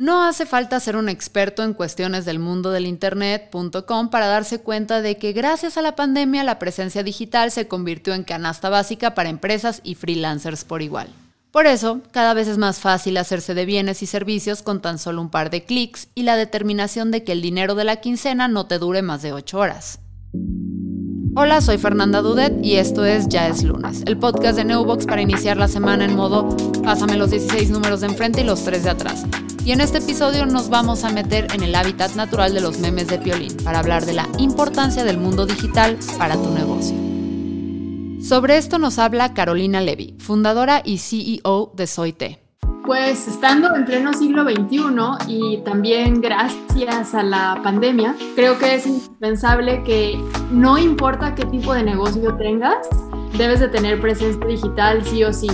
No hace falta ser un experto en cuestiones del mundo del Internet.com para darse cuenta de que gracias a la pandemia la presencia digital se convirtió en canasta básica para empresas y freelancers por igual. Por eso, cada vez es más fácil hacerse de bienes y servicios con tan solo un par de clics y la determinación de que el dinero de la quincena no te dure más de 8 horas. Hola, soy Fernanda Dudet y esto es Ya es lunes, el podcast de Neobox para iniciar la semana en modo pásame los 16 números de enfrente y los 3 de atrás. Y en este episodio nos vamos a meter en el hábitat natural de los memes de Piolín para hablar de la importancia del mundo digital para tu negocio. Sobre esto nos habla Carolina Levy, fundadora y CEO de Soite. Pues estando en pleno siglo XXI y también gracias a la pandemia, creo que es indispensable que no importa qué tipo de negocio tengas, debes de tener presencia digital sí o sí.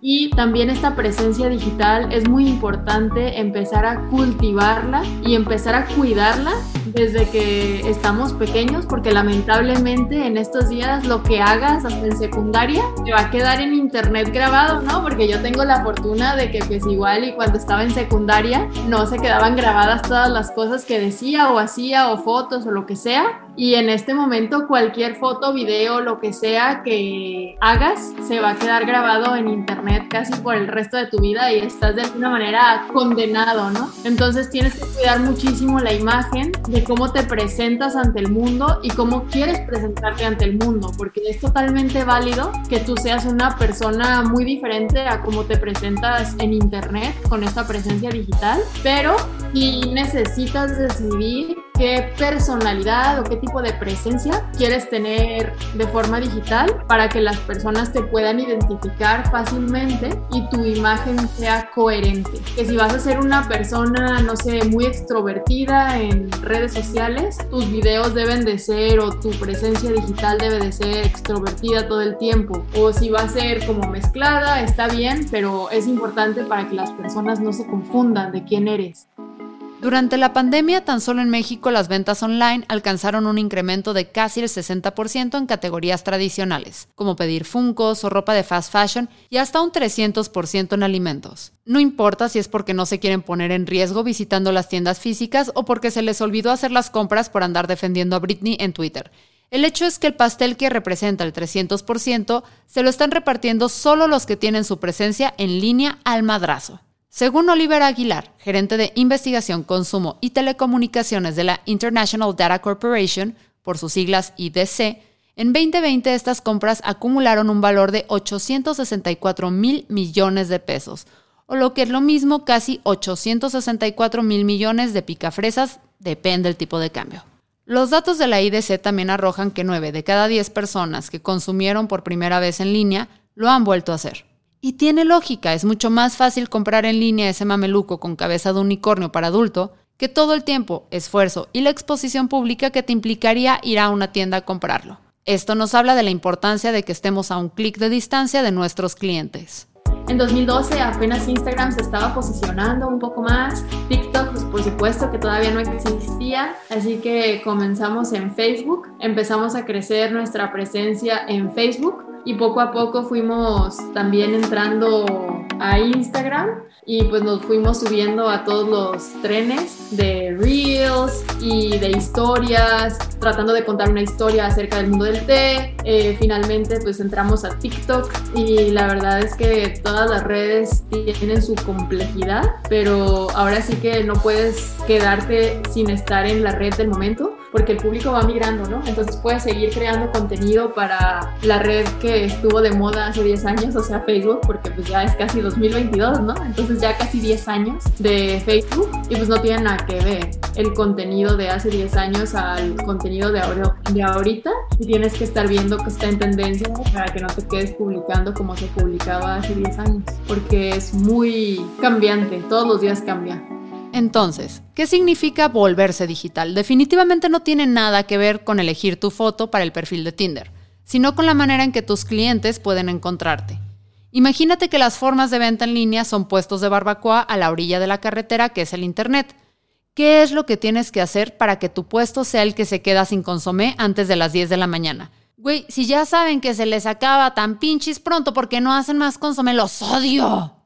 Y también esta presencia digital es muy importante empezar a cultivarla y empezar a cuidarla desde que estamos pequeños, porque lamentablemente en estos días lo que hagas hasta en secundaria te va a quedar en internet grabado, ¿no? Porque yo tengo la fortuna de que pues igual y cuando estaba en secundaria no se quedaban grabadas todas las cosas que decía o hacía o fotos o lo que sea. Y en este momento cualquier foto, video, lo que sea que hagas se va a quedar grabado en internet casi por el resto de tu vida y estás de alguna manera condenado, ¿no? Entonces tienes que cuidar muchísimo la imagen de cómo te presentas ante el mundo y cómo quieres presentarte ante el mundo, porque es totalmente válido que tú seas una persona muy diferente a cómo te presentas en internet con esta presencia digital, pero si necesitas decidir qué personalidad o qué tipo de presencia quieres tener de forma digital para que las personas te puedan identificar fácilmente y tu imagen sea coherente. Que si vas a ser una persona, no sé, muy extrovertida en redes sociales, tus videos deben de ser o tu presencia digital debe de ser extrovertida todo el tiempo. O si va a ser como mezclada, está bien, pero es importante para que las personas no se confundan de quién eres. Durante la pandemia, tan solo en México las ventas online alcanzaron un incremento de casi el 60% en categorías tradicionales, como pedir funcos o ropa de fast fashion, y hasta un 300% en alimentos. No importa si es porque no se quieren poner en riesgo visitando las tiendas físicas o porque se les olvidó hacer las compras por andar defendiendo a Britney en Twitter. El hecho es que el pastel que representa el 300% se lo están repartiendo solo los que tienen su presencia en línea al madrazo. Según Oliver Aguilar, gerente de investigación, consumo y telecomunicaciones de la International Data Corporation, por sus siglas IDC, en 2020 estas compras acumularon un valor de 864 mil millones de pesos, o lo que es lo mismo, casi 864 mil millones de picafresas, depende del tipo de cambio. Los datos de la IDC también arrojan que 9 de cada 10 personas que consumieron por primera vez en línea lo han vuelto a hacer. Y tiene lógica, es mucho más fácil comprar en línea ese mameluco con cabeza de unicornio para adulto que todo el tiempo, esfuerzo y la exposición pública que te implicaría ir a una tienda a comprarlo. Esto nos habla de la importancia de que estemos a un clic de distancia de nuestros clientes. En 2012 apenas Instagram se estaba posicionando un poco más, TikTok pues por supuesto que todavía no existía, así que comenzamos en Facebook, empezamos a crecer nuestra presencia en Facebook y poco a poco fuimos también entrando a Instagram y pues nos fuimos subiendo a todos los trenes de reels y de historias, tratando de contar una historia acerca del mundo del té. Eh, finalmente pues entramos a TikTok y la verdad es que todas las redes tienen su complejidad, pero ahora sí que no puedes quedarte sin estar en la red del momento porque el público va migrando, ¿no? Entonces puedes seguir creando contenido para la red que estuvo de moda hace 10 años, o sea, Facebook, porque pues ya es casi 2022, ¿no? Entonces ya casi 10 años de Facebook y pues no tiene nada que ver el contenido de hace 10 años al contenido de, ahora, de ahorita y tienes que estar viendo que está en tendencia para que no te quedes publicando como se publicaba hace 10 años, porque es muy cambiante, todos los días cambia. Entonces, ¿qué significa volverse digital? Definitivamente no tiene nada que ver con elegir tu foto para el perfil de Tinder, sino con la manera en que tus clientes pueden encontrarte. Imagínate que las formas de venta en línea son puestos de barbacoa a la orilla de la carretera, que es el Internet. ¿Qué es lo que tienes que hacer para que tu puesto sea el que se queda sin consomé antes de las 10 de la mañana? Güey, si ya saben que se les acaba tan pinches pronto porque no hacen más consomé, los odio.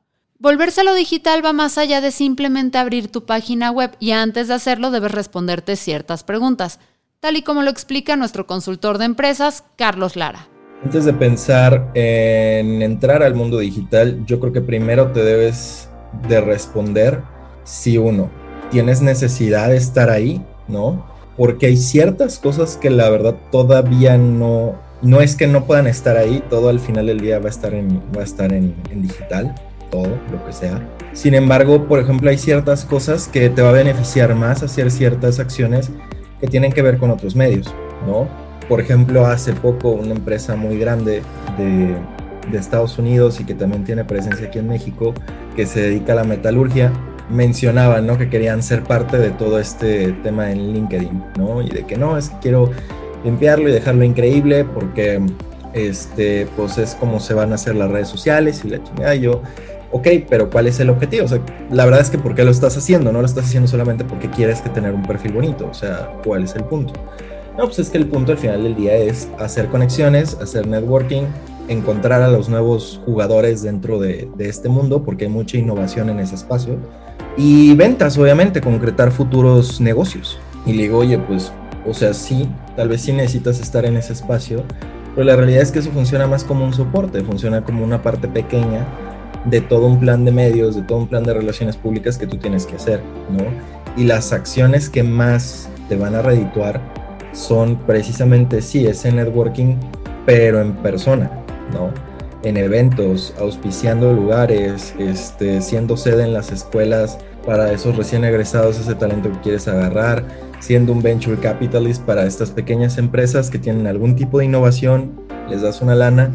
Volvérselo digital va más allá de simplemente abrir tu página web y antes de hacerlo debes responderte ciertas preguntas, tal y como lo explica nuestro consultor de empresas, Carlos Lara. Antes de pensar en entrar al mundo digital, yo creo que primero te debes de responder si uno, tienes necesidad de estar ahí, ¿no? Porque hay ciertas cosas que la verdad todavía no, no es que no puedan estar ahí, todo al final del día va a estar en, va a estar en, en digital, todo, lo que sea. Sin embargo, por ejemplo, hay ciertas cosas que te va a beneficiar más hacer ciertas acciones que tienen que ver con otros medios, ¿no? Por ejemplo, hace poco una empresa muy grande de, de Estados Unidos y que también tiene presencia aquí en México, que se dedica a la metalurgia, mencionaban, ¿no? Que querían ser parte de todo este tema en LinkedIn, ¿no? Y de que no, es que quiero limpiarlo y dejarlo increíble porque, este, pues es como se van a hacer las redes sociales y la chingada. Yo, ok, pero ¿cuál es el objetivo? O sea, la verdad es que ¿por qué lo estás haciendo? No lo estás haciendo solamente porque quieres que tener un perfil bonito, o sea, ¿cuál es el punto? No, pues es que el punto al final del día es hacer conexiones, hacer networking, encontrar a los nuevos jugadores dentro de, de, este mundo, porque hay mucha innovación en ese espacio. Y ventas, obviamente, concretar futuros negocios. Y le digo, oye, pues, o sea, sí, tal vez sí necesitas estar en ese espacio, pero la realidad es que eso funciona más como un soporte, funciona como una parte pequeña de todo un plan de medios, de todo un plan de relaciones públicas que tú tienes que hacer, ¿no? Y las acciones que más te van a redituar son precisamente, sí, ese networking, pero en persona, ¿no? En eventos, auspiciando lugares, este, siendo sede en las escuelas para esos recién egresados, ese talento que quieres agarrar, siendo un venture capitalist para estas pequeñas empresas que tienen algún tipo de innovación, les das una lana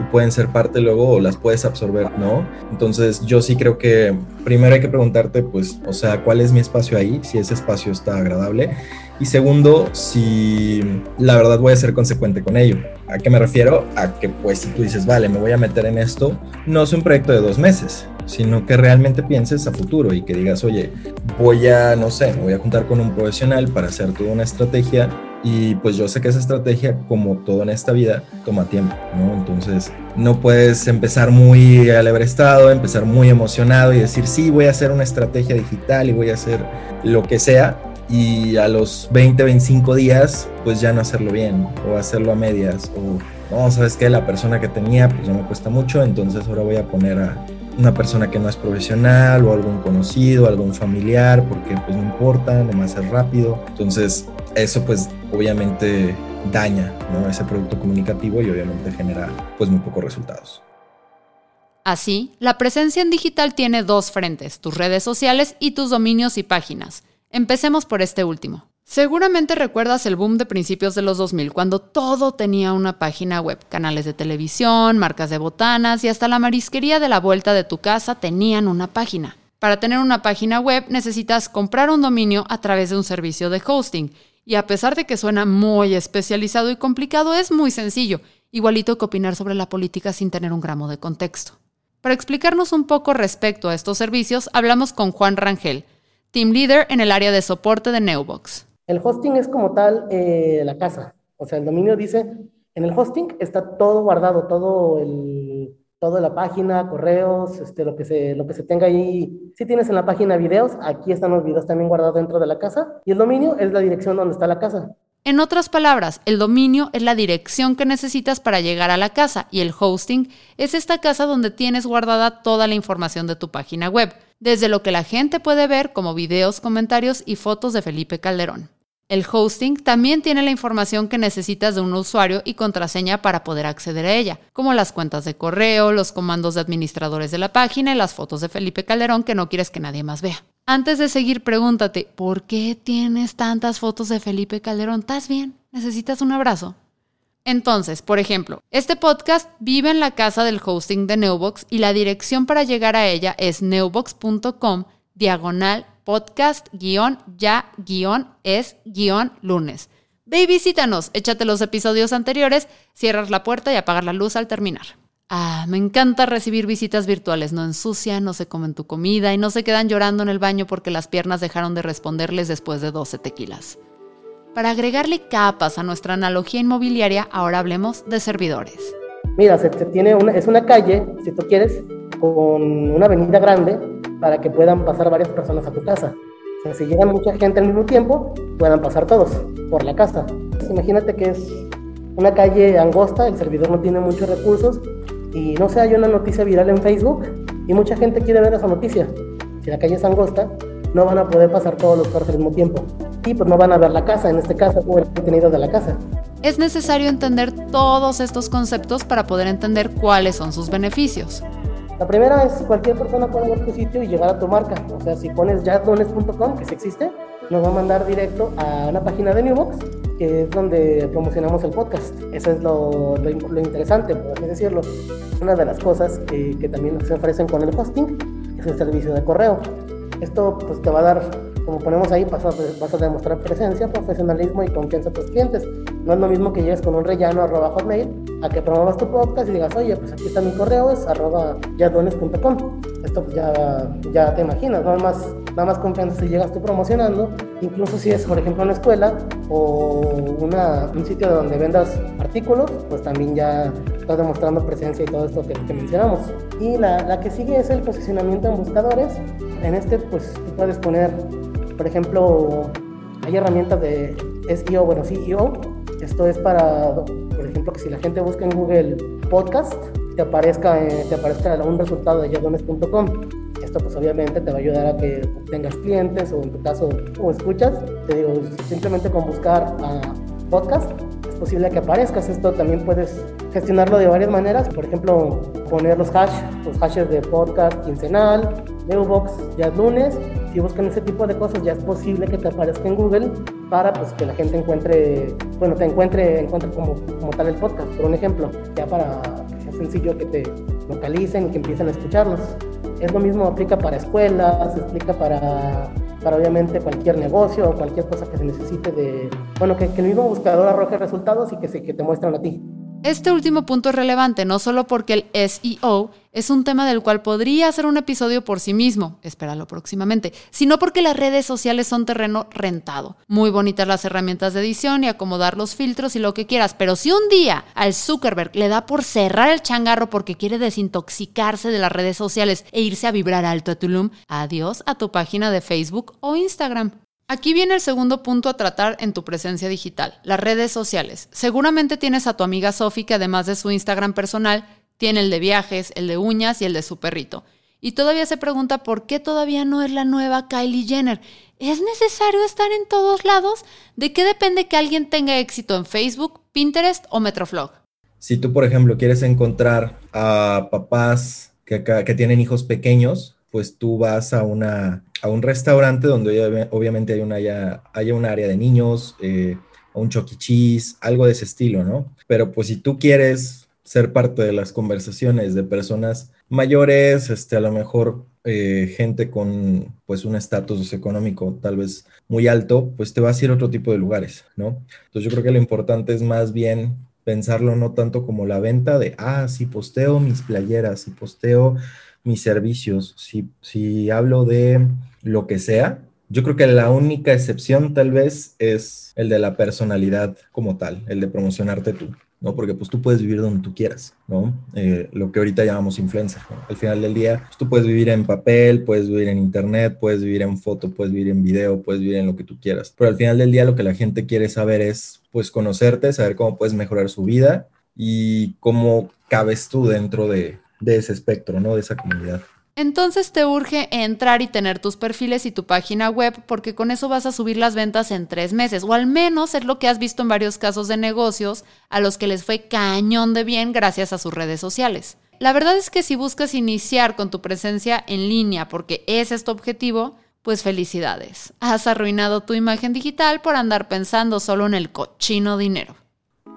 y pueden ser parte luego o las puedes absorber, ¿no? Entonces yo sí creo que primero hay que preguntarte, pues, o sea, ¿cuál es mi espacio ahí? Si ese espacio está agradable. Y segundo, si la verdad voy a ser consecuente con ello. ¿A qué me refiero? A que pues si tú dices, vale, me voy a meter en esto, no es un proyecto de dos meses, sino que realmente pienses a futuro y que digas, oye, voy a, no sé, voy a juntar con un profesional para hacer toda una estrategia y pues yo sé que esa estrategia, como todo en esta vida, toma tiempo, ¿no? Entonces no puedes empezar muy alebrestado, empezar muy emocionado y decir, sí, voy a hacer una estrategia digital y voy a hacer lo que sea, y a los 20, 25 días, pues ya no hacerlo bien o hacerlo a medias o no, sabes que la persona que tenía pues ya me cuesta mucho, entonces ahora voy a poner a una persona que no es profesional o algún conocido, algún familiar, porque pues no importa, nomás es rápido. Entonces eso pues obviamente daña ese producto comunicativo y obviamente genera pues muy pocos resultados. Así, la presencia en digital tiene dos frentes, tus redes sociales y tus dominios y páginas. Empecemos por este último. Seguramente recuerdas el boom de principios de los 2000, cuando todo tenía una página web, canales de televisión, marcas de botanas y hasta la marisquería de la vuelta de tu casa tenían una página. Para tener una página web necesitas comprar un dominio a través de un servicio de hosting. Y a pesar de que suena muy especializado y complicado, es muy sencillo, igualito que opinar sobre la política sin tener un gramo de contexto. Para explicarnos un poco respecto a estos servicios, hablamos con Juan Rangel, Team Leader en el área de soporte de Neubox. El hosting es como tal eh, la casa. O sea, el dominio dice, en el hosting está todo guardado, todo el, toda la página, correos, este, lo, que se, lo que se tenga ahí. Si tienes en la página videos, aquí están los videos también guardados dentro de la casa. Y el dominio es la dirección donde está la casa. En otras palabras, el dominio es la dirección que necesitas para llegar a la casa y el hosting es esta casa donde tienes guardada toda la información de tu página web desde lo que la gente puede ver como videos, comentarios y fotos de Felipe Calderón. El hosting también tiene la información que necesitas de un usuario y contraseña para poder acceder a ella, como las cuentas de correo, los comandos de administradores de la página y las fotos de Felipe Calderón que no quieres que nadie más vea. Antes de seguir, pregúntate, ¿por qué tienes tantas fotos de Felipe Calderón? ¿Estás bien? ¿Necesitas un abrazo? Entonces, por ejemplo, este podcast vive en la casa del hosting de Neubox y la dirección para llegar a ella es neubox.com diagonal podcast guion ya guion es guion lunes. Ve y visítanos, échate los episodios anteriores, cierras la puerta y apagas la luz al terminar. Ah, me encanta recibir visitas virtuales, no ensucian, no se comen tu comida y no se quedan llorando en el baño porque las piernas dejaron de responderles después de 12 tequilas. Para agregarle capas a nuestra analogía inmobiliaria, ahora hablemos de servidores. Mira, tiene una, es una calle, si tú quieres, con una avenida grande para que puedan pasar varias personas a tu casa. O sea, si llegan mucha gente al mismo tiempo, puedan pasar todos por la casa. Imagínate que es una calle angosta, el servidor no tiene muchos recursos y no sé, hay una noticia viral en Facebook y mucha gente quiere ver esa noticia. Si la calle es angosta, no van a poder pasar todos los carros al mismo tiempo. Y pues no van a ver la casa, en este caso, o el contenido de la casa. Es necesario entender todos estos conceptos para poder entender cuáles son sus beneficios. La primera es cualquier persona puede ver tu sitio y llegar a tu marca. O sea, si pones jazdones.com, que sí existe, nos va a mandar directo a una página de Newbox, que es donde promocionamos el podcast. Eso es lo, lo, interesante, por así decirlo. Una de las cosas que, que también se ofrecen con el hosting es el servicio de correo. Esto pues te va a dar, como ponemos ahí, vas a, vas a demostrar presencia, profesionalismo y confianza a tus clientes. No es lo mismo que llegues con un rellano arroba hotmail a que promuevas tu podcast y digas, oye, pues aquí está mi correo, es arroba yadones.com. Esto pues ya, ya te imaginas, nada más, nada más confianza si llegas tú promocionando, incluso si es, por ejemplo, una escuela o una, un sitio donde vendas artículos, pues también ya estás demostrando presencia y todo esto que, que mencionamos. Y la, la, que sigue es el posicionamiento en buscadores. En este, pues tú puedes poner, por ejemplo, hay herramientas de SEO, bueno, CEO. Esto es para, por ejemplo, que si la gente busca en Google Podcast, te aparezca, eh, te aparezca un resultado de yadones.com. Esto pues obviamente te va a ayudar a que tengas clientes o en tu caso o escuchas. Te digo, simplemente con buscar a podcast posible que aparezcas. Esto también puedes gestionarlo de varias maneras. Por ejemplo, poner los hash, los hashes de podcast quincenal, Newbox ya es lunes. Si buscan ese tipo de cosas, ya es posible que te aparezca en Google para pues, que la gente encuentre, bueno, te encuentre, encuentre como, como tal el podcast. Por un ejemplo, ya para que sea sencillo que te localicen y que empiecen a escucharlos. Es lo mismo, aplica para escuelas, aplica para para obviamente cualquier negocio o cualquier cosa que se necesite de, bueno, que, que el mismo buscador arroje resultados y que, se, que te muestran a ti. Este último punto es relevante no solo porque el SEO es un tema del cual podría ser un episodio por sí mismo, espéralo próximamente, sino porque las redes sociales son terreno rentado. Muy bonitas las herramientas de edición y acomodar los filtros y lo que quieras, pero si un día al Zuckerberg le da por cerrar el changarro porque quiere desintoxicarse de las redes sociales e irse a vibrar alto a Tulum, adiós a tu página de Facebook o Instagram. Aquí viene el segundo punto a tratar en tu presencia digital, las redes sociales. Seguramente tienes a tu amiga Sofi que además de su Instagram personal, tiene el de viajes, el de uñas y el de su perrito. Y todavía se pregunta por qué todavía no es la nueva Kylie Jenner. ¿Es necesario estar en todos lados? ¿De qué depende que alguien tenga éxito en Facebook, Pinterest o Metroflog? Si tú, por ejemplo, quieres encontrar a papás que, que tienen hijos pequeños, pues tú vas a una a un restaurante donde obviamente hay una, haya, un área de niños, eh, un choquichis, algo de ese estilo, ¿no? Pero pues si tú quieres ser parte de las conversaciones de personas mayores, este, a lo mejor eh, gente con pues un estatus económico tal vez muy alto, pues te vas a ir a otro tipo de lugares, ¿no? Entonces yo creo que lo importante es más bien pensarlo no tanto como la venta de, ah, si posteo mis playeras, si posteo mis servicios, si, si hablo de lo que sea, yo creo que la única excepción tal vez es el de la personalidad como tal, el de promocionarte tú, ¿no? Porque pues tú puedes vivir donde tú quieras, ¿no? Eh, lo que ahorita llamamos influencer. Al final del día, pues, tú puedes vivir en papel, puedes vivir en internet, puedes vivir en foto, puedes vivir en video, puedes vivir en lo que tú quieras. Pero al final del día lo que la gente quiere saber es pues conocerte, saber cómo puedes mejorar su vida y cómo cabes tú dentro de, de ese espectro, ¿no? De esa comunidad. Entonces te urge entrar y tener tus perfiles y tu página web porque con eso vas a subir las ventas en tres meses o al menos es lo que has visto en varios casos de negocios a los que les fue cañón de bien gracias a sus redes sociales. La verdad es que si buscas iniciar con tu presencia en línea porque ese es tu objetivo, pues felicidades. Has arruinado tu imagen digital por andar pensando solo en el cochino dinero.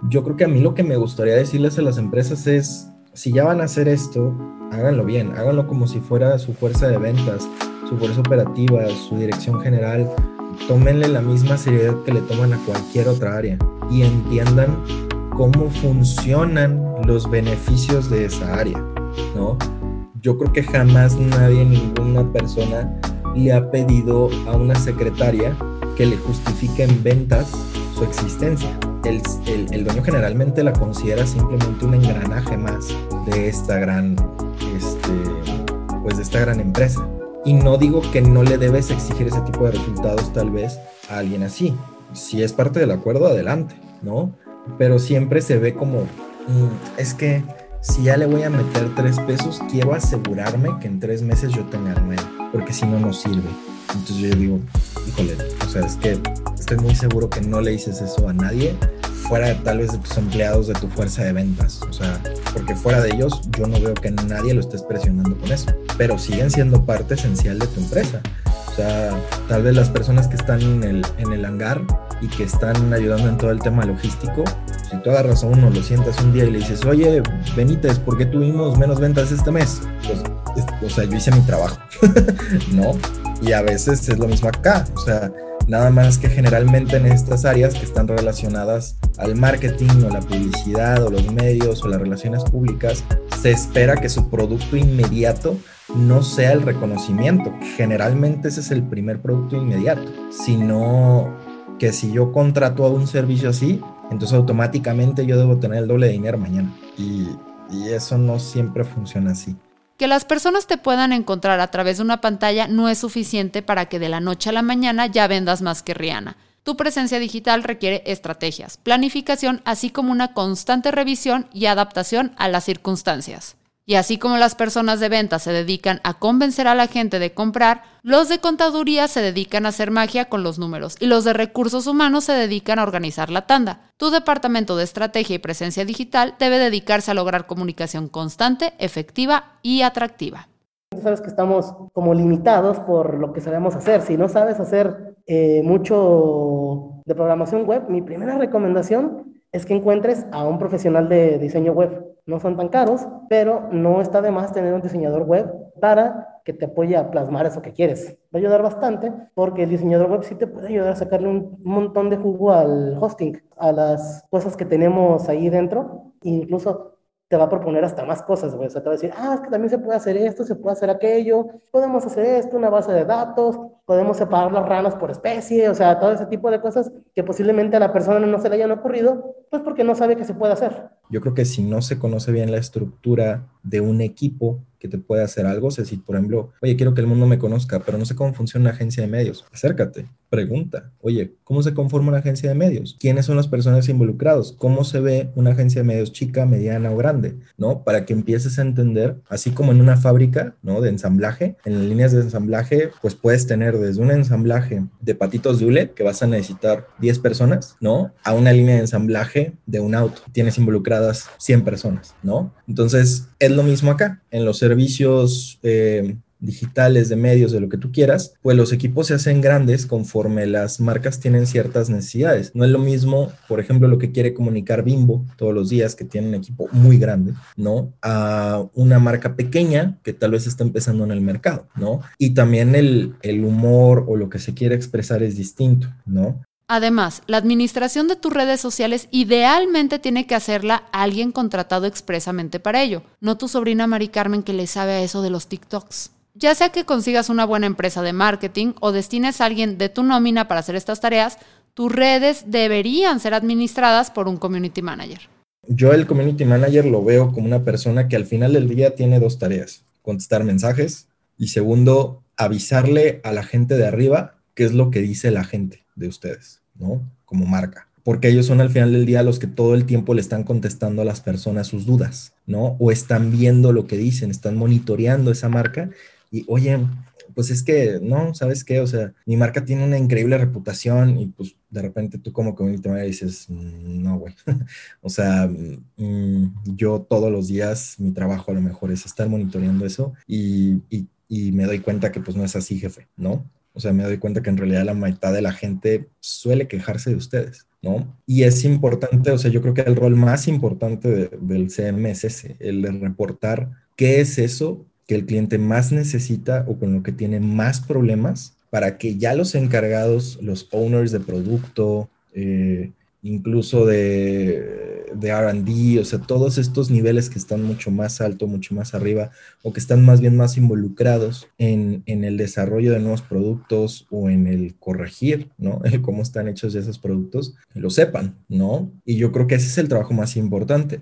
Yo creo que a mí lo que me gustaría decirles a las empresas es si ya van a hacer esto, háganlo bien, háganlo como si fuera su fuerza de ventas, su fuerza operativa, su dirección general. Tómenle la misma seriedad que le toman a cualquier otra área y entiendan cómo funcionan los beneficios de esa área, ¿no? Yo creo que jamás nadie, ninguna persona le ha pedido a una secretaria que le justifique en ventas su existencia el, dueño generalmente la considera simplemente un engranaje más de esta gran este, pues de esta gran empresa. Y no digo que no le debes exigir ese tipo de resultados tal vez a alguien así. Si es parte del acuerdo, adelante, ¿no? Pero siempre se ve como, mm, es que si ya le voy a meter tres pesos, quiero asegurarme que en tres meses yo tenga nueve, porque si no, no sirve. Entonces yo digo, híjole, o sea, es que estoy muy seguro que no le dices eso a nadie fuera tal vez de tus empleados, de tu fuerza de ventas. O sea, porque fuera de ellos yo no veo que nadie lo estés presionando con eso. Pero siguen siendo parte esencial de tu empresa. O sea, tal vez las personas que están en el, en el hangar y que están ayudando en todo el tema logístico, si tú agarras a uno, lo sientas un día y le dices, oye, Benítez, ¿por qué tuvimos menos ventas este mes? Pues, o sea, yo hice mi trabajo, ¿no? Y a veces es lo mismo acá, o sea, Nada más que generalmente en estas áreas que están relacionadas al marketing o la publicidad o los medios o las relaciones públicas, se espera que su producto inmediato no sea el reconocimiento. Generalmente ese es el primer producto inmediato, sino que si yo contrato a un servicio así, entonces automáticamente yo debo tener el doble de dinero mañana. Y, y eso no siempre funciona así. Que las personas te puedan encontrar a través de una pantalla no es suficiente para que de la noche a la mañana ya vendas más que Rihanna. Tu presencia digital requiere estrategias, planificación, así como una constante revisión y adaptación a las circunstancias. Y así como las personas de venta se dedican a convencer a la gente de comprar, los de contaduría se dedican a hacer magia con los números y los de recursos humanos se dedican a organizar la tanda. Tu departamento de estrategia y presencia digital debe dedicarse a lograr comunicación constante, efectiva y atractiva. Sabes que estamos como limitados por lo que sabemos hacer. Si no sabes hacer eh, mucho de programación web, mi primera recomendación es que encuentres a un profesional de diseño web. No son tan caros, pero no está de más tener un diseñador web para que te apoye a plasmar eso que quieres. Va a ayudar bastante porque el diseñador web sí te puede ayudar a sacarle un montón de jugo al hosting, a las cosas que tenemos ahí dentro. Incluso te va a proponer hasta más cosas, güey. O sea, te va a decir, ah, es que también se puede hacer esto, se puede hacer aquello, podemos hacer esto, una base de datos, podemos separar las ranas por especie, o sea, todo ese tipo de cosas que posiblemente a la persona no se le hayan ocurrido, pues porque no sabe que se puede hacer. Yo creo que si no se conoce bien la estructura de un equipo, que te puede hacer algo. O sea, si por ejemplo, oye, quiero que el mundo me conozca, pero no sé cómo funciona una agencia de medios, acércate, pregunta, oye, ¿cómo se conforma una agencia de medios? ¿Quiénes son las personas involucrados? ¿Cómo se ve una agencia de medios chica, mediana o grande? ¿No? Para que empieces a entender, así como en una fábrica, ¿no? De ensamblaje, en las líneas de ensamblaje, pues puedes tener desde un ensamblaje de patitos de hule, que vas a necesitar 10 personas, ¿no? A una línea de ensamblaje de un auto. Tienes involucradas 100 personas, ¿no? Entonces, es lo mismo acá. En los servicios eh, digitales, de medios, de lo que tú quieras, pues los equipos se hacen grandes conforme las marcas tienen ciertas necesidades. No es lo mismo, por ejemplo, lo que quiere comunicar Bimbo todos los días, que tiene un equipo muy grande, ¿no? A una marca pequeña que tal vez está empezando en el mercado, ¿no? Y también el, el humor o lo que se quiere expresar es distinto, ¿no? Además, la administración de tus redes sociales idealmente tiene que hacerla alguien contratado expresamente para ello, no tu sobrina Mari Carmen que le sabe a eso de los TikToks. Ya sea que consigas una buena empresa de marketing o destines a alguien de tu nómina para hacer estas tareas, tus redes deberían ser administradas por un community manager. Yo el community manager lo veo como una persona que al final del día tiene dos tareas, contestar mensajes y segundo, avisarle a la gente de arriba qué es lo que dice la gente de ustedes. ¿No? Como marca. Porque ellos son al final del día los que todo el tiempo le están contestando a las personas sus dudas, ¿no? O están viendo lo que dicen, están monitoreando esa marca y, oye, pues es que, no, ¿sabes qué? O sea, mi marca tiene una increíble reputación y pues de repente tú como community manager dices, mm, no, güey. o sea, mm, yo todos los días mi trabajo a lo mejor es estar monitoreando eso y, y me doy cuenta que pues no es así, jefe, ¿no? O sea, me doy cuenta que en realidad la mitad de la gente suele quejarse de ustedes, ¿no? Y es importante, o sea, yo creo que el rol más importante del CM es ese, el de reportar qué es eso que el cliente más necesita o con lo que tiene más problemas para que ya los encargados, los owners de producto, eh, incluso de, RD, o sea, todos estos niveles que están mucho más alto, mucho más arriba, o que están más bien más involucrados en, el desarrollo de nuevos productos o en el corregir, ¿no? Cómo están hechos esos productos, lo sepan, ¿no? Y yo creo que ese es el trabajo más importante.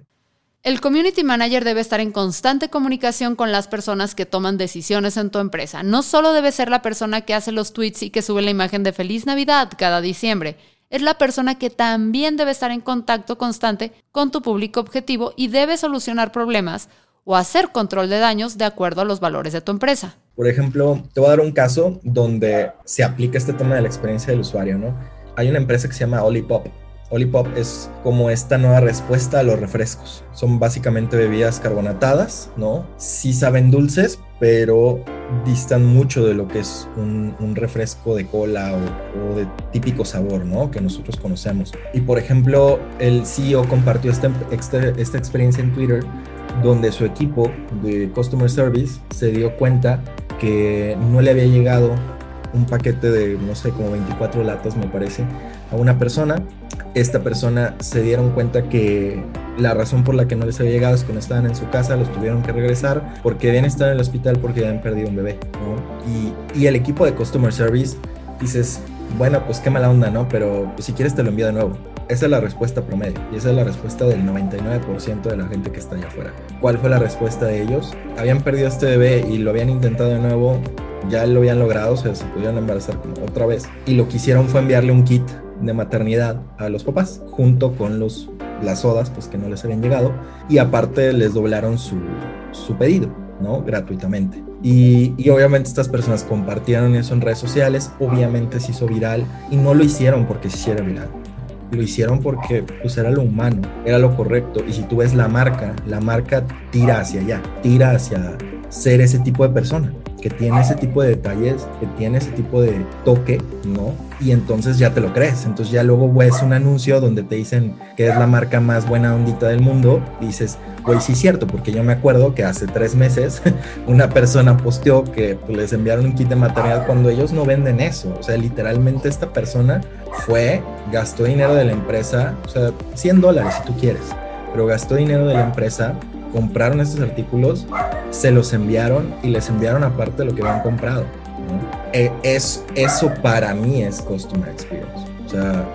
El community manager debe estar en constante comunicación con las personas que toman decisiones en tu empresa. No solo debe ser la persona que hace los tweets y que sube la imagen de Feliz Navidad cada diciembre. Es la persona que también debe estar en contacto constante con tu público objetivo y debe solucionar problemas o hacer control de daños de acuerdo a los valores de tu empresa. Por ejemplo, te voy a dar un caso donde se aplica este tema de la experiencia del usuario, ¿no? Hay una empresa que se llama Olipop Olipop es como esta nueva respuesta a los refrescos. Son básicamente bebidas carbonatadas, ¿no? Sí saben dulces, pero distan mucho de lo que es un, refresco de cola o, de típico sabor, ¿no? Que nosotros conocemos. Y por ejemplo, el CEO compartió esta, esta experiencia en Twitter donde su equipo de Customer Service se dio cuenta que no le había llegado un paquete de, no sé, como 24 latas, me parece, a una persona. Esta persona se dieron cuenta que la razón por la que no les había llegado es que no estaban en su casa, los tuvieron que regresar porque habían estado en el hospital porque habían perdido un bebé, Y, y el equipo de Customer Service dices, bueno, pues qué mala onda, ¿no? Pero pues, si quieres te lo envío de nuevo. Esa es la respuesta promedio y esa es la respuesta del 99% de la gente que está allá afuera. ¿Cuál fue la respuesta de ellos? Habían perdido este bebé y lo habían intentado de nuevo, ya lo habían logrado, o sea, se pudieron embarazar como otra vez. Y lo que hicieron fue enviarle un kit de maternidad a los papás, junto con los, las sodas, pues que no les habían llegado. Y aparte les doblaron su, pedido, ¿no? Gratuitamente. Y, y, obviamente estas personas compartieron eso en redes sociales, obviamente se hizo viral y no lo hicieron porque se hiciera viral. Lo hicieron porque pues era lo humano, era lo correcto. Y si tú ves la marca, la marca tira hacia allá, tira hacia ser ese tipo de persona que tiene ese tipo de detalles, que tiene ese tipo de toque, ¿no? Y entonces ya te lo crees. Entonces ya luego ves un anuncio donde te dicen que es la marca más buena ondita del mundo. Dices, güey, sí es cierto, porque yo me acuerdo que hace tres meses una persona posteó que les enviaron un kit de material cuando ellos no venden eso. O sea, literalmente esta persona fue, gastó dinero de la empresa, o sea, 100 dólares si tú quieres, pero gastó dinero de la empresa compraron estos artículos, se los enviaron y les enviaron aparte lo que habían comprado. E, es, eso para mí es Customer Experience. O sea,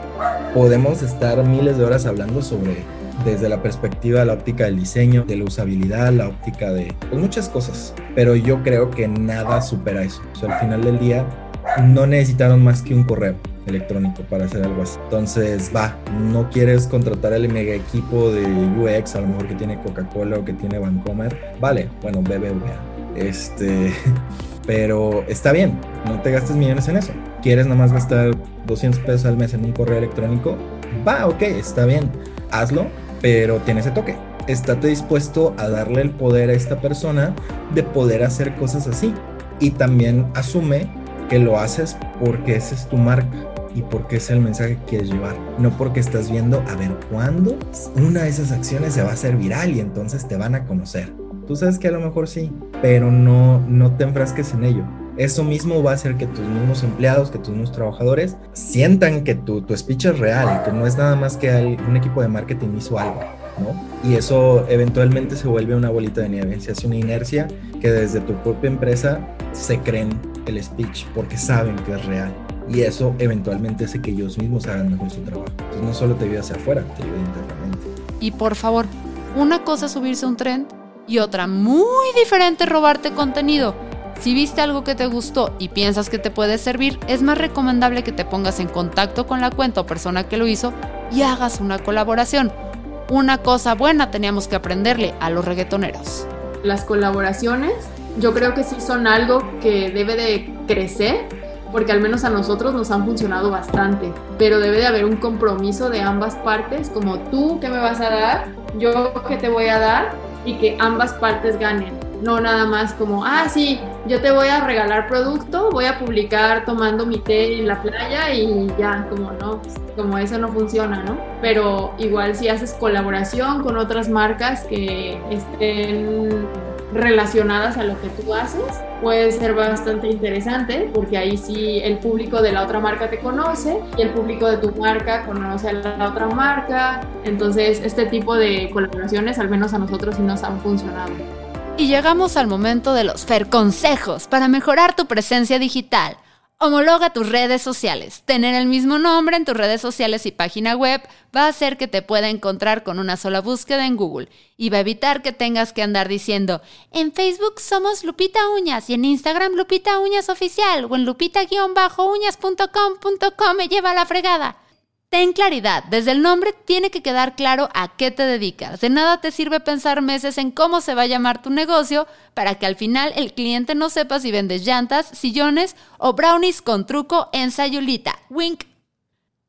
podemos estar miles de horas hablando sobre desde la perspectiva la óptica del diseño, de la usabilidad, la óptica de pues, muchas cosas, pero yo creo que nada supera eso. O sea, al final del día no necesitaron más que un correo electrónico para hacer algo así. Entonces, va, no quieres contratar el mega equipo de UX, a lo mejor que tiene Coca-Cola o que tiene Vancomer. Vale, bueno, BBVA. Este, pero está bien, no te gastes millones en eso. ¿Quieres nada más gastar 200 pesos al mes en un correo electrónico? Va, ok, está bien, hazlo, pero tiene ese toque. Estate dispuesto a darle el poder a esta persona de poder hacer cosas así. Y también asume que lo haces porque esa es tu marca y porque es el mensaje que quieres llevar. No porque estás viendo a ver cuándo una de esas acciones se va a hacer viral y entonces te van a conocer. Tú sabes que a lo mejor sí, pero no, no te enfrasques en ello. Eso mismo va a hacer que tus mismos empleados, que tus mismos trabajadores sientan que tu, tu speech es real y que no es nada más que un equipo de marketing hizo algo. ¿no? Y eso eventualmente se vuelve una bolita de nieve, se hace una inercia que desde tu propia empresa se creen el speech porque saben que es real y eso eventualmente hace que ellos mismos hagan mejor su trabajo. Entonces no solo te ayuda hacia afuera, te ayuda internamente. Y por favor, una cosa es subirse un trend y otra muy diferente robarte contenido. Si viste algo que te gustó y piensas que te puede servir, es más recomendable que te pongas en contacto con la cuenta o persona que lo hizo y hagas una colaboración. Una cosa buena teníamos que aprenderle a los reggaetoneros. Las colaboraciones yo creo que sí son algo que debe de crecer porque al menos a nosotros nos han funcionado bastante, pero debe de haber un compromiso de ambas partes, como tú que me vas a dar, yo que te voy a dar y que ambas partes ganen. No nada más como, ah, sí, yo te voy a regalar producto, voy a publicar tomando mi té en la playa y ya, como no, como eso no funciona, ¿no? Pero igual si haces colaboración con otras marcas que estén relacionadas a lo que tú haces, puede ser bastante interesante porque ahí sí el público de la otra marca te conoce y el público de tu marca conoce a la otra marca. Entonces este tipo de colaboraciones al menos a nosotros sí nos han funcionado. Y llegamos al momento de los Fer consejos para mejorar tu presencia digital. Homologa tus redes sociales. Tener el mismo nombre en tus redes sociales y página web va a hacer que te pueda encontrar con una sola búsqueda en Google y va a evitar que tengas que andar diciendo en Facebook somos Lupita Uñas y en Instagram Lupita Uñas Oficial o en lupita-uñas.com.com me lleva a la fregada. Ten claridad, desde el nombre tiene que quedar claro a qué te dedicas. De nada te sirve pensar meses en cómo se va a llamar tu negocio para que al final el cliente no sepa si vendes llantas, sillones o brownies con truco en Sayulita. Wink.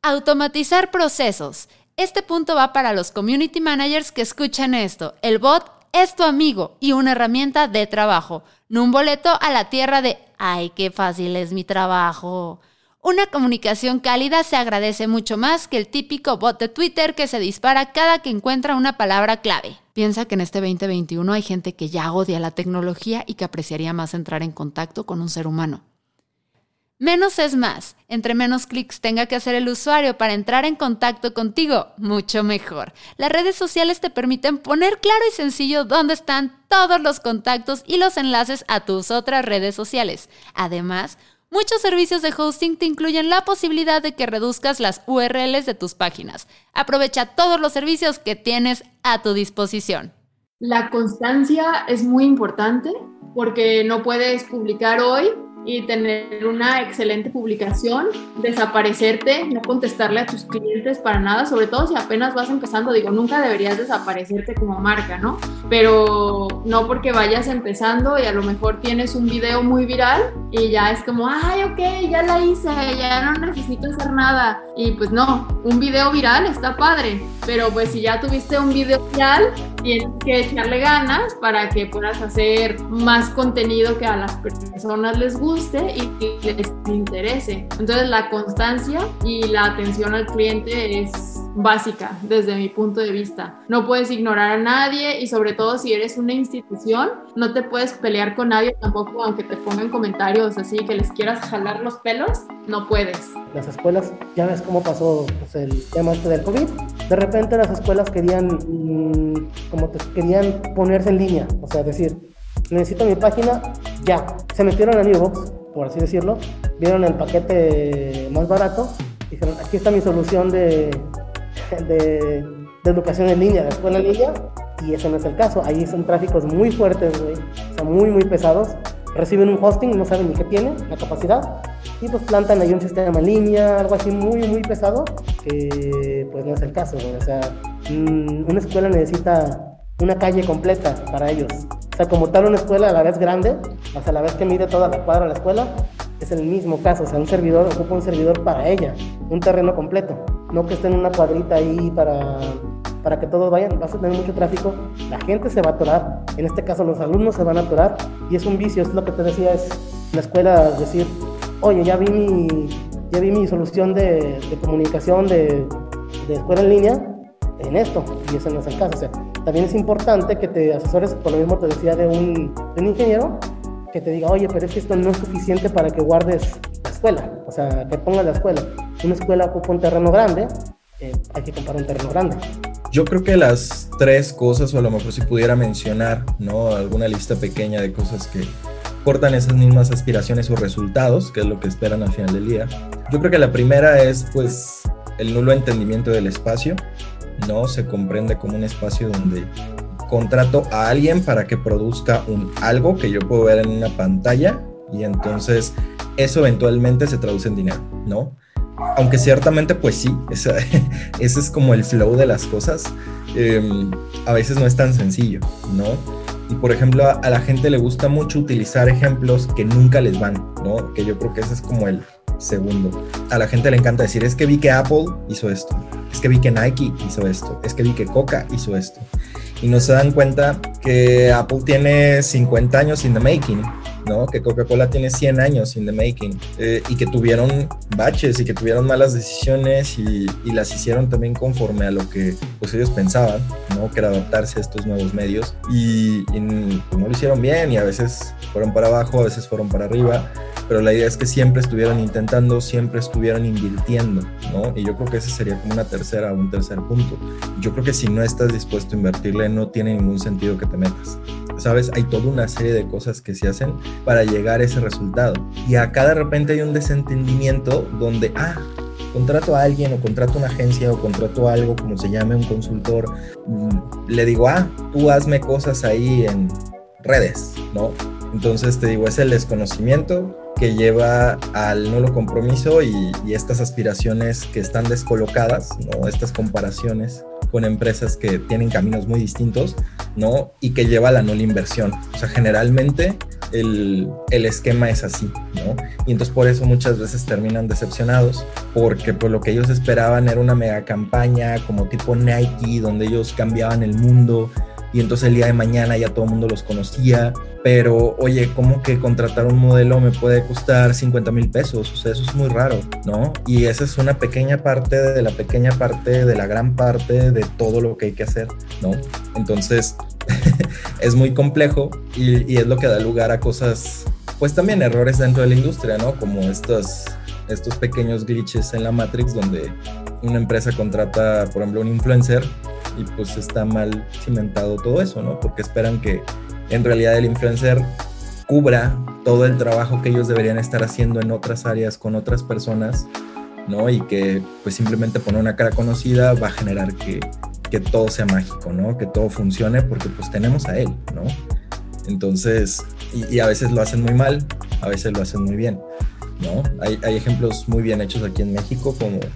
Automatizar procesos. Este punto va para los community managers que escuchan esto. El bot es tu amigo y una herramienta de trabajo, no un boleto a la tierra de ¡ay, qué fácil es mi trabajo! Una comunicación cálida se agradece mucho más que el típico bot de Twitter que se dispara cada que encuentra una palabra clave. Piensa que en este 2021 hay gente que ya odia la tecnología y que apreciaría más entrar en contacto con un ser humano. Menos es más. Entre menos clics tenga que hacer el usuario para entrar en contacto contigo, mucho mejor. Las redes sociales te permiten poner claro y sencillo dónde están todos los contactos y los enlaces a tus otras redes sociales. Además, Muchos servicios de hosting te incluyen la posibilidad de que reduzcas las URLs de tus páginas. Aprovecha todos los servicios que tienes a tu disposición. La constancia es muy importante porque no puedes publicar hoy y tener una excelente publicación, desaparecerte, no contestarle a tus clientes para nada, sobre todo si apenas vas empezando, digo, nunca deberías desaparecerte como marca, ¿no? Pero no porque vayas empezando y a lo mejor tienes un video muy viral y ya es como, ay, ok, ya la hice, ya no necesito hacer nada. Y pues no, un video viral está padre, pero pues si ya tuviste un video viral, tienes que echarle ganas para que puedas hacer más contenido que a las personas les guste y que les interese. Entonces la constancia y la atención al cliente es básica desde mi punto de vista. No puedes ignorar a nadie y sobre todo si eres una institución, no te puedes pelear con nadie tampoco aunque te pongan comentarios así que les quieras jalar los pelos, no puedes. Las escuelas, ya ves cómo pasó pues, el tema este del COVID, de repente las escuelas querían, mm, como te, querían ponerse en línea, o sea, decir, necesito mi página, ya. Se metieron a Newbox, por así decirlo, vieron el paquete más barato, dijeron, aquí está mi solución de, educación en línea, de escuela en línea, y ese no es el caso. Ahí son tráficos muy fuertes, güey, o muy, muy pesados. Reciben un hosting, no saben ni qué tiene, la capacidad, y pues plantan ahí un sistema en línea, algo así muy, muy pesado, que pues no es el caso, güey. O sea, mm, una escuela necesita una calle completa para ellos. O sea, como tal una escuela a la vez grande, o sea, a la vez que mide toda la cuadra la escuela, es el mismo caso. O sea, un servidor ocupa un servidor para ella, un terreno completo. No que esté en una cuadrita ahí para, para que todos vayan. Vas a tener mucho tráfico, la gente se va a atorar. En este caso, los alumnos se van a atorar. Y es un vicio, es lo que te decía, es la escuela decir, oye, ya vi mi, ya vi mi solución de, de comunicación de, de escuela en línea en esto, y ese no es el caso. O sea, también es importante que te asesores, por lo mismo te decía, de un, un ingeniero que te diga, oye, pero es que esto no es suficiente para que guardes la escuela, o sea, que pongas la escuela. Una escuela ocupa un terreno grande, eh, hay que comprar un terreno grande. Yo creo que las tres cosas, o a lo mejor si pudiera mencionar, ¿no? Alguna lista pequeña de cosas que cortan esas mismas aspiraciones o resultados, que es lo que esperan al final del día. Yo creo que la primera es, pues, el nulo entendimiento del espacio. ¿No? Se comprende como un espacio donde contrato a alguien para que produzca un algo que yo puedo ver en una pantalla y entonces eso eventualmente se traduce en dinero, ¿no? Aunque ciertamente pues sí, ese, es como el flow de las cosas, em, a veces no es tan sencillo, ¿no? Y por ejemplo a, a, la gente le gusta mucho utilizar ejemplos que nunca les van, ¿no? Que yo creo que ese es como el segundo. A la gente le encanta decir, es que vi que Apple hizo esto, es que vi que Nike hizo esto, es que vi que Coca hizo esto. Y no se dan cuenta que Apple tiene 50 años in the making, ¿no? Que Coca-Cola tiene 100 años in the making eh, y que tuvieron baches y que tuvieron malas decisiones y, y, las hicieron también conforme a lo que pues, ellos pensaban, ¿no? Que era adaptarse a estos nuevos medios y, y pues, no lo hicieron bien y a veces fueron para abajo, a veces fueron para arriba pero la idea es que siempre estuvieran intentando, siempre estuvieran invirtiendo, ¿no? Y yo creo que ese sería como una tercera, un tercer punto. Yo creo que si no estás dispuesto a invertirle, no tiene ningún sentido que te metas. ¿Sabes? Hay toda una serie de cosas que se hacen para llegar a ese resultado. Y acá de repente hay un desentendimiento donde, ah, contrato a alguien o contrato a una agencia o contrato a algo como se llame un consultor, mm, le digo, ah, tú hazme cosas ahí en redes, ¿no? Entonces te digo, es el desconocimiento que lleva al nulo compromiso y, estas aspiraciones que están descolocadas, ¿no? Estas comparaciones con empresas que tienen caminos muy distintos, ¿no? Y que lleva a la nula inversión. O sea, generalmente el, el, esquema es así, ¿no? Y entonces por eso muchas veces terminan decepcionados, porque por lo que ellos esperaban era una mega campaña como tipo Nike, donde ellos cambiaban el mundo, y entonces el día de mañana ya todo el mundo los conocía, pero oye, ¿cómo que contratar un modelo me puede costar 50 mil pesos? O sea, eso es muy raro, ¿no? Y esa es una pequeña parte de la pequeña parte de la gran parte de todo lo que hay que hacer, ¿no? Entonces, es muy complejo y, y es lo que da lugar a cosas, pues también errores dentro de la industria, ¿no? Como estos, estos pequeños glitches en la Matrix donde una empresa contrata, por ejemplo, un influencer y pues está mal cimentado todo eso, ¿no? Porque esperan que en realidad el influencer cubra todo el trabajo que ellos deberían estar haciendo en otras áreas con otras personas, ¿no? Y que pues simplemente poner una cara conocida va a generar que, que todo sea mágico, ¿no? Que todo funcione porque pues tenemos a él, ¿no? Entonces, y, a veces lo hacen muy mal, a veces lo hacen muy bien, ¿no? Hay, hay ejemplos muy bien hechos aquí en México, como por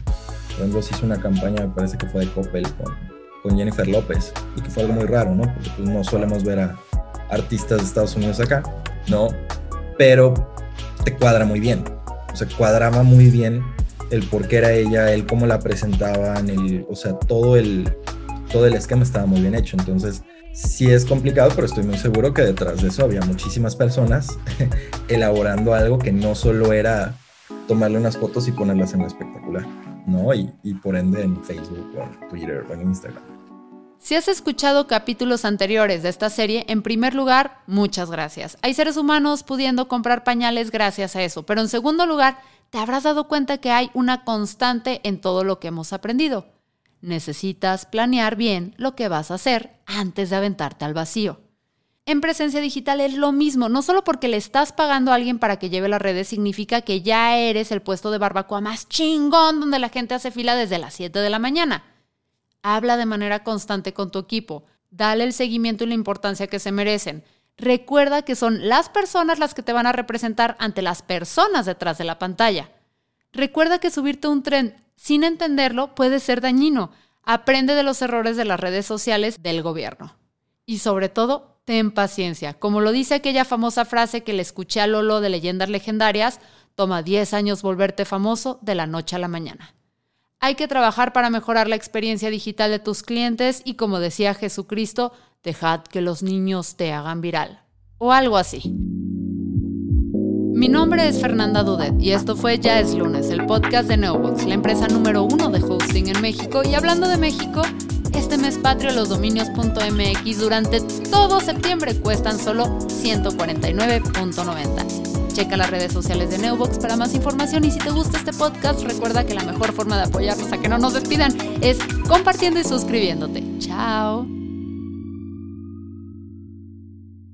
ejemplo se hizo una campaña, me parece que fue de Coppel con con Jennifer López y que fue algo muy raro, ¿no? Porque pues, no solemos ver a artistas de Estados Unidos acá, ¿no? Pero te cuadra muy bien, o sea, cuadraba muy bien el por qué era ella, el cómo la presentaban, o sea, todo el, todo el esquema estaba muy bien hecho, entonces sí es complicado, pero estoy muy seguro que detrás de eso había muchísimas personas elaborando algo que no solo era tomarle unas fotos y ponerlas en espectacular, ¿no? Y, por ende en Facebook en Twitter en Instagram. Si has escuchado capítulos anteriores de esta serie, en primer lugar, muchas gracias. Hay seres humanos pudiendo comprar pañales gracias a eso, pero en segundo lugar, te habrás dado cuenta que hay una constante en todo lo que hemos aprendido. Necesitas planear bien lo que vas a hacer antes de aventarte al vacío. En presencia digital es lo mismo, no solo porque le estás pagando a alguien para que lleve las redes significa que ya eres el puesto de barbacoa más chingón donde la gente hace fila desde las 7 de la mañana. Habla de manera constante con tu equipo. Dale el seguimiento y la importancia que se merecen. Recuerda que son las personas las que te van a representar ante las personas detrás de la pantalla. Recuerda que subirte un tren sin entenderlo puede ser dañino. Aprende de los errores de las redes sociales del gobierno. Y sobre todo, ten paciencia. Como lo dice aquella famosa frase que le escuché a Lolo de Leyendas Legendarias, toma 10 años volverte famoso de la noche a la mañana. Hay que trabajar para mejorar la experiencia digital de tus clientes y como decía Jesucristo, dejad que los niños te hagan viral. O algo así. Mi nombre es Fernanda Dudet y esto fue Ya es lunes, el podcast de Neobox, la empresa número uno de hosting en México. Y hablando de México, este mes patrio los dominios.mx durante todo septiembre cuestan solo 149.90. Checa las redes sociales de Neobox para más información y si te gusta este podcast, recuerda que la mejor forma de apoyarnos a que no nos despidan es compartiendo y suscribiéndote. Chao.